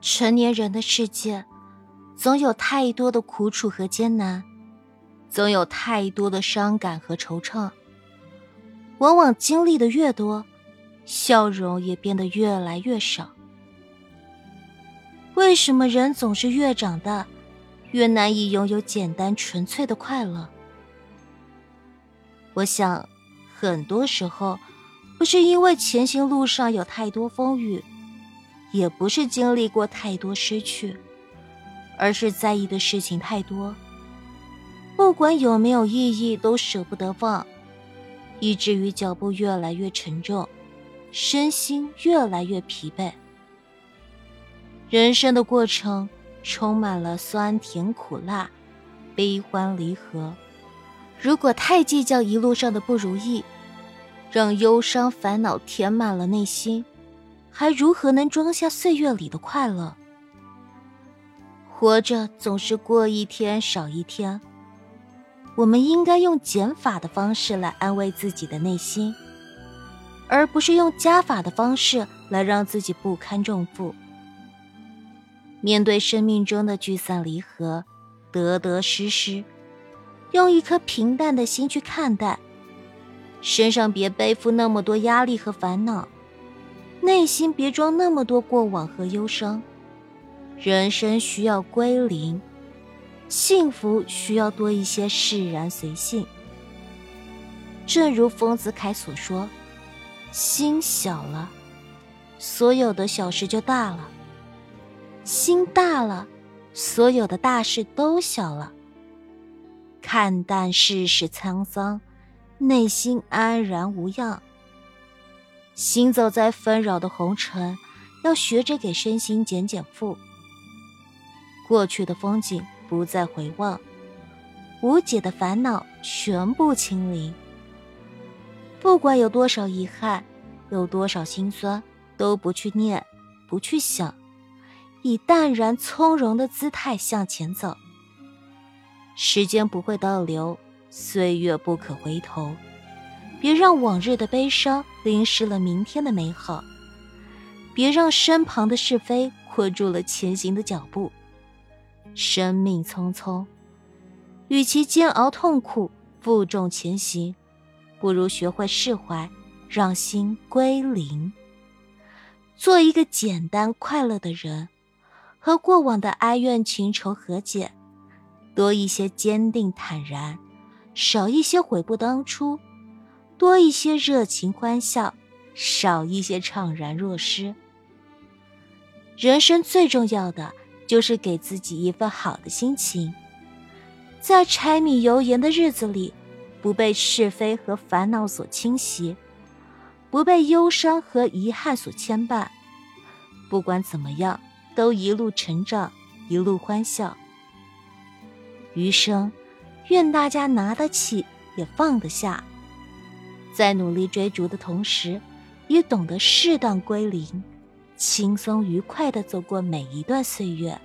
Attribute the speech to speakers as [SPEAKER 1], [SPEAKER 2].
[SPEAKER 1] 成年人的世界，总有太多的苦楚和艰难，总有太多的伤感和惆怅。往往经历的越多，笑容也变得越来越少。为什么人总是越长大，越难以拥有简单纯粹的快乐？我想，很多时候，不是因为前行路上有太多风雨，也不是经历过太多失去，而是在意的事情太多，不管有没有意义，都舍不得放，以至于脚步越来越沉重，身心越来越疲惫。人生的过程充满了酸甜苦辣、悲欢离合。如果太计较一路上的不如意，让忧伤烦恼填满了内心，还如何能装下岁月里的快乐？活着总是过一天少一天，我们应该用减法的方式来安慰自己的内心，而不是用加法的方式来让自己不堪重负。面对生命中的聚散离合、得得失失，用一颗平淡的心去看待，身上别背负那么多压力和烦恼，内心别装那么多过往和忧伤。人生需要归零，幸福需要多一些释然随性。正如丰子恺所说：“心小了，所有的小事就大了。”心大了，所有的大事都小了。看淡世事沧桑，内心安然无恙。行走在纷扰的红尘，要学着给身心减减负。过去的风景不再回望，无解的烦恼全部清零。不管有多少遗憾，有多少心酸，都不去念，不去想。以淡然从容的姿态向前走。时间不会倒流，岁月不可回头。别让往日的悲伤淋湿了明天的美好，别让身旁的是非困住了前行的脚步。生命匆匆，与其煎熬痛苦、负重前行，不如学会释怀，让心归零，做一个简单快乐的人。和过往的哀怨情仇和解，多一些坚定坦然，少一些悔不当初；多一些热情欢笑，少一些怅然若失。人生最重要的就是给自己一份好的心情，在柴米油盐的日子里，不被是非和烦恼所侵袭，不被忧伤和遗憾所牵绊。不管怎么样。都一路成长，一路欢笑。余生，愿大家拿得起，也放得下，在努力追逐的同时，也懂得适当归零，轻松愉快的走过每一段岁月。